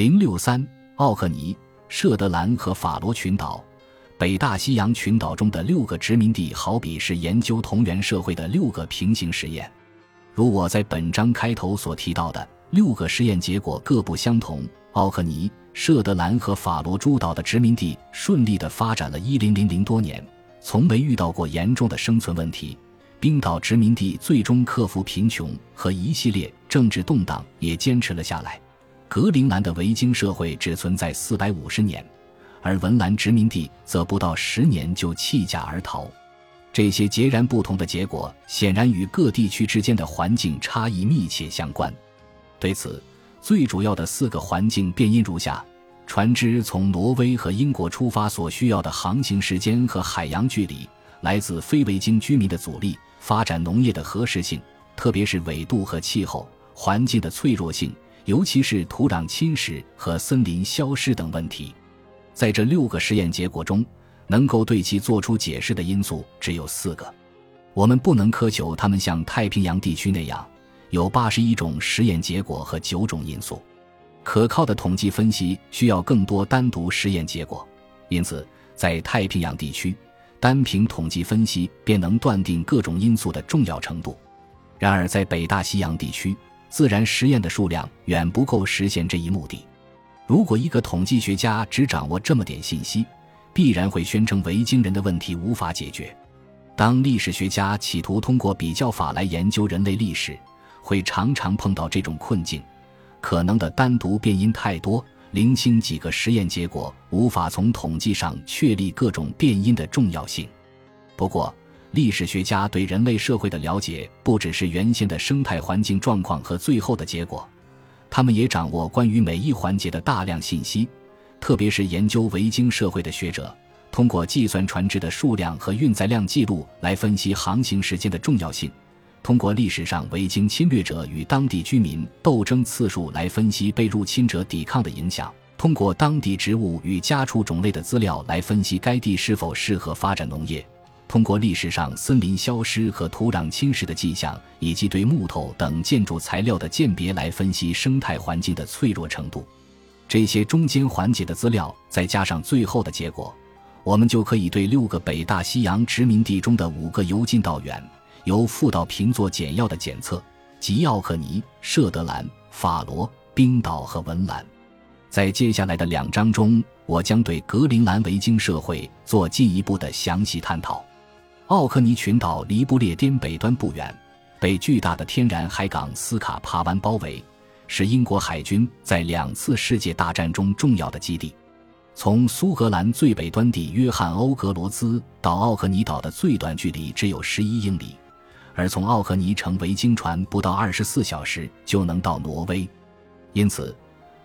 零六三，奥克尼、舍德兰和法罗群岛，北大西洋群岛中的六个殖民地，好比是研究同源社会的六个平行实验。如我在本章开头所提到的，六个实验结果各不相同。奥克尼、舍德兰和法罗诸岛的殖民地顺利地发展了一零零零多年，从没遇到过严重的生存问题。冰岛殖民地最终克服贫穷和一系列政治动荡，也坚持了下来。格陵兰的维京社会只存在四百五十年，而文兰殖民地则不到十年就弃甲而逃。这些截然不同的结果，显然与各地区之间的环境差异密切相关。对此，最主要的四个环境变因如下：船只从挪威和英国出发所需要的航行时间和海洋距离，来自非维京居民的阻力，发展农业的合适性，特别是纬度和气候环境的脆弱性，尤其是土壤侵蚀和森林消失等问题。在这六个实验结果中，能够对其做出解释的因素只有四个，我们不能苛求他们像太平洋地区那样有八十一种实验结果和九种因素。可靠的统计分析需要更多单独实验结果，因此在太平洋地区，单凭统计分析便能断定各种因素的重要程度。然而，在北大西洋地区，自然实验的数量远不够实现这一目的。如果一个统计学家只掌握这么点信息，必然会宣称维京人的问题无法解决。当历史学家企图通过比较法来研究人类历史，会常常碰到这种困境：可能的单独变因太多，零星几个实验结果无法从统计上确立各种变因的重要性。不过，历史学家对人类社会的了解不只是原先的生态环境状况和最后的结果，他们也掌握关于每一环节的大量信息。特别是研究维京社会的学者，通过计算船只的数量和运载量记录来分析航行时间的重要性；通过历史上维京侵略者与当地居民斗争次数来分析被入侵者抵抗的影响；通过当地植物与家畜种类的资料来分析该地是否适合发展农业；通过历史上森林消失和土壤侵蚀的迹象，以及对木头等建筑材料的鉴别来分析生态环境的脆弱程度。这些中间环节的资料，再加上最后的结果，我们就可以对六个北大西洋殖民地中的五个由近到远、由富到贫做简要的检测，即奥克尼、舍德兰、法罗、冰岛和文兰。在接下来的两章中，我将对格陵兰维京社会做进一步的详细探讨。奥克尼群岛离不列颠北端不远，被巨大的天然海港斯卡帕湾包围。是英国海军在两次世界大战中重要的基地。从苏格兰最北端地约翰欧格罗兹到奥克尼岛的最短距离只有十一英里，而从奥克尼乘维京船不到二十四小时就能到挪威。因此，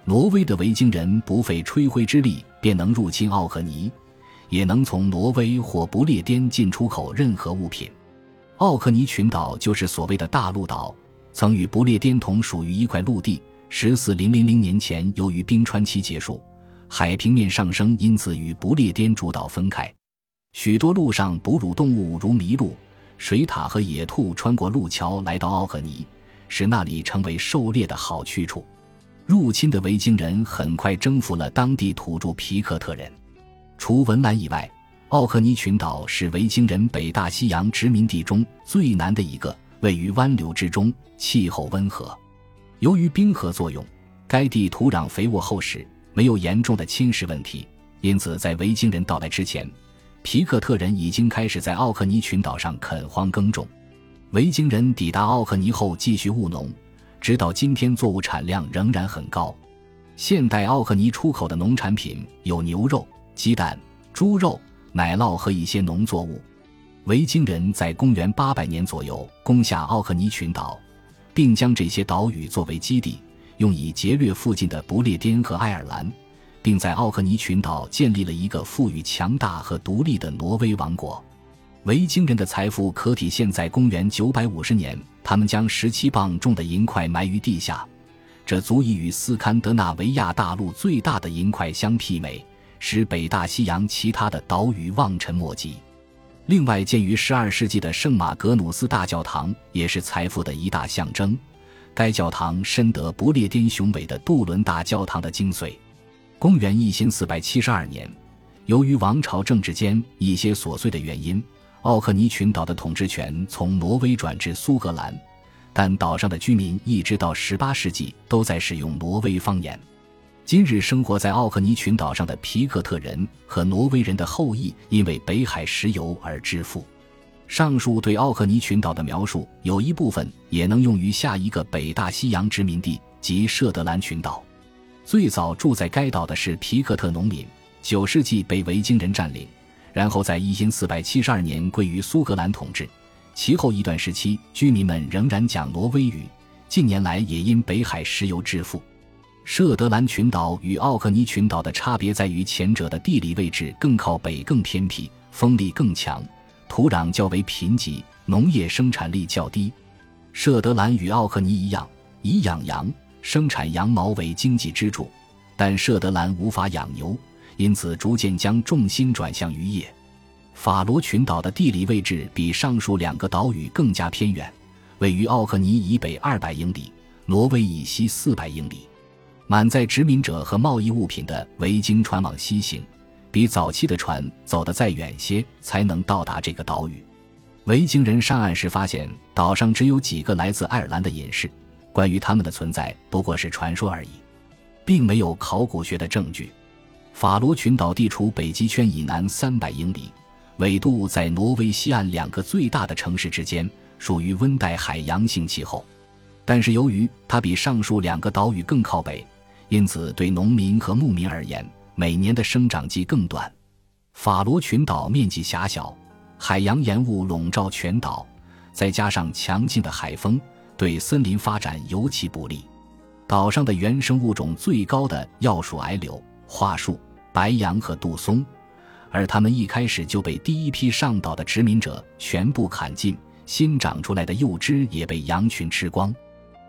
挪威的维京人不费吹灰之力便能入侵奥克尼，也能从挪威或不列颠进出口任何物品。奥克尼群岛就是所谓的大陆岛。曾与不列颠同属于一块陆地。十四零零零年前，由于冰川期结束，海平面上升，因此与不列颠诸岛分开。许多陆上哺乳动物如麋鹿、水獭和野兔穿过路桥来到奥克尼，使那里成为狩猎的好去处。入侵的维京人很快征服了当地土著皮克特人。除文兰以外，奥克尼群岛是维京人北大西洋殖民地中最南的一个。位于湾流之中，气候温和。由于冰河作用，该地土壤肥沃厚实，没有严重的侵蚀问题。因此，在维京人到来之前，皮克特人已经开始在奥克尼群岛上垦荒耕种。维京人抵达奥克尼后，继续务农，直到今天，作物产量仍然很高。现代奥克尼出口的农产品有牛肉、鸡蛋、猪肉、奶酪和一些农作物。维京人在公元800年左右攻下奥克尼群岛，并将这些岛屿作为基地，用以劫掠附近的不列颠和爱尔兰，并在奥克尼群岛建立了一个富裕、强大和独立的挪威王国。维京人的财富可体现在公元950年，他们将17磅重的银块埋于地下，这足以与斯堪的纳维亚大陆最大的银块相媲美，使北大西洋其他的岛屿望尘莫及。另外，建于12世纪的圣马格努斯大教堂也是财富的一大象征，该教堂深得不列颠雄伟的杜伦大教堂的精髓。公元一千四百七十二年，由于王朝政治间一些琐碎的原因，奥克尼群岛的统治权从挪威转至苏格兰，但岛上的居民一直到十八世纪都在使用挪威方言。今日生活在奥克尼群岛上的皮克特人和挪威人的后裔，因为北海石油而致富。上述对奥克尼群岛的描述，有一部分也能用于下一个北大西洋殖民地，即舍德兰群岛。最早住在该岛的是皮克特农民，九世纪被维京人占领，然后在一千四百七十二年归于苏格兰统治。其后一段时期，居民们仍然讲挪威语，近年来也因北海石油致富。舍德兰群岛与奥克尼群岛的差别在于，前者的地理位置更靠北、更偏僻，风力更强，土壤较为贫瘠，农业生产力较低。舍德兰与奥克尼一样，以养羊、生产羊毛为经济支柱，但舍德兰无法养牛，因此逐渐将重心转向渔业。法罗群岛的地理位置比上述两个岛屿更加偏远，位于奥克尼以北二百英里，挪威以西四百英里。满载殖民者和贸易物品的维京船往西行，比早期的船走得再远些才能到达这个岛屿。维京人上岸时发现岛上只有几个来自爱尔兰的隐士，关于他们的存在不过是传说而已，并没有考古学的证据。法罗群岛地处北极圈以南三百英里，纬度在挪威西岸两个最大的城市之间，属于温带海洋性气候。但是由于它比上述两个岛屿更靠北。因此，对农民和牧民而言，每年的生长季更短。法罗群岛面积狭小，海洋盐雾笼罩全岛，再加上强劲的海风，对森林发展尤其不利。岛上的原生物种最高的要数矮柳、桦树、白杨和杜松，而它们一开始就被第一批上岛的殖民者全部砍尽，新长出来的幼枝也被羊群吃光。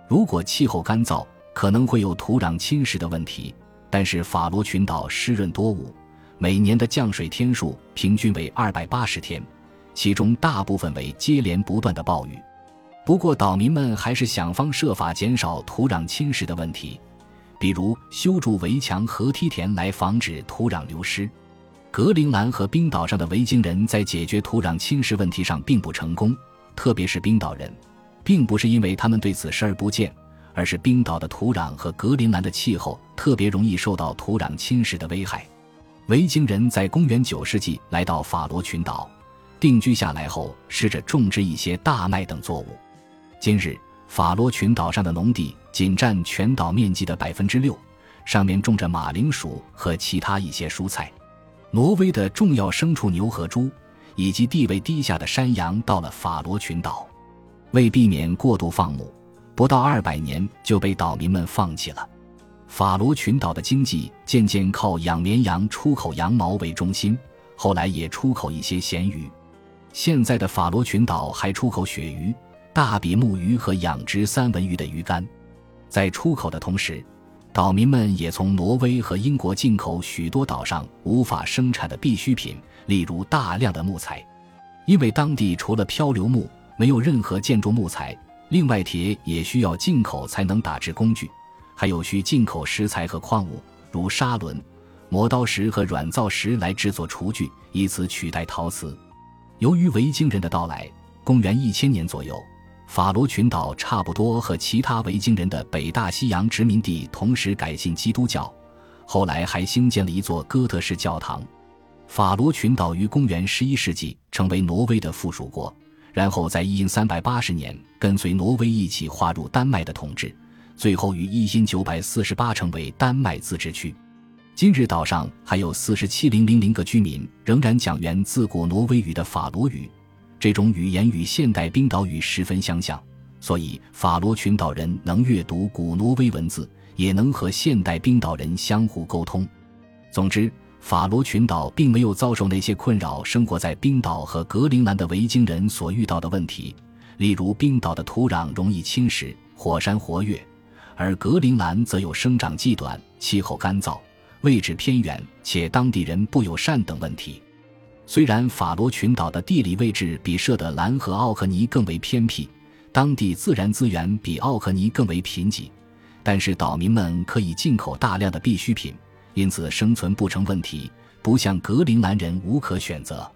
如果气候干燥，可能会有土壤侵蚀的问题，但是法罗群岛湿润多雾，每年的降水天数平均为二百八十天，其中大部分为接连不断的暴雨。不过，岛民们还是想方设法减少土壤侵蚀的问题，比如修筑围墙和梯田来防止土壤流失。格陵兰和冰岛上的维京人在解决土壤侵蚀问题上并不成功，特别是冰岛人，并不是因为他们对此视而不见。而是冰岛的土壤和格陵兰的气候特别容易受到土壤侵蚀的危害。维京人在公元九世纪来到法罗群岛，定居下来后，试着种植一些大麦等作物。今日，法罗群岛上的农地仅占全岛面积的百分之六，上面种着马铃薯和其他一些蔬菜。挪威的重要牲畜牛和猪，以及地位低下的山羊到了法罗群岛，为避免过度放牧。不到二百年就被岛民们放弃了。法罗群岛的经济渐渐靠养绵羊、出口羊毛为中心，后来也出口一些咸鱼。现在的法罗群岛还出口鳕鱼、大比目鱼和养殖三文鱼的鱼干。在出口的同时，岛民们也从挪威和英国进口许多岛上无法生产的必需品，例如大量的木材，因为当地除了漂流木，没有任何建筑木材。另外，铁也需要进口才能打制工具，还有需进口石材和矿物，如砂轮、磨刀石和软造石来制作厨具，以此取代陶瓷。由于维京人的到来，公元一千年左右，法罗群岛差不多和其他维京人的北大西洋殖民地同时改信基督教，后来还兴建了一座哥特式教堂。法罗群岛于公元十一世纪成为挪威的附属国。然后在一三百八十年跟随挪威一起划入丹麦的统治，最后于一九百四十八成为丹麦自治区。今日岛上还有四十七零零零个居民仍然讲源自古挪威语的法罗语，这种语言与现代冰岛语十分相像，所以法罗群岛人能阅读古挪威文字，也能和现代冰岛人相互沟通。总之。法罗群岛并没有遭受那些困扰生活在冰岛和格陵兰的维京人所遇到的问题，例如冰岛的土壤容易侵蚀、火山活跃，而格陵兰则有生长季短、气候干燥、位置偏远且当地人不友善等问题。虽然法罗群岛的地理位置比设德兰和奥克尼更为偏僻，当地自然资源比奥克尼更为贫瘠，但是岛民们可以进口大量的必需品，因此生存不成问题，不像格陵兰人无可选择。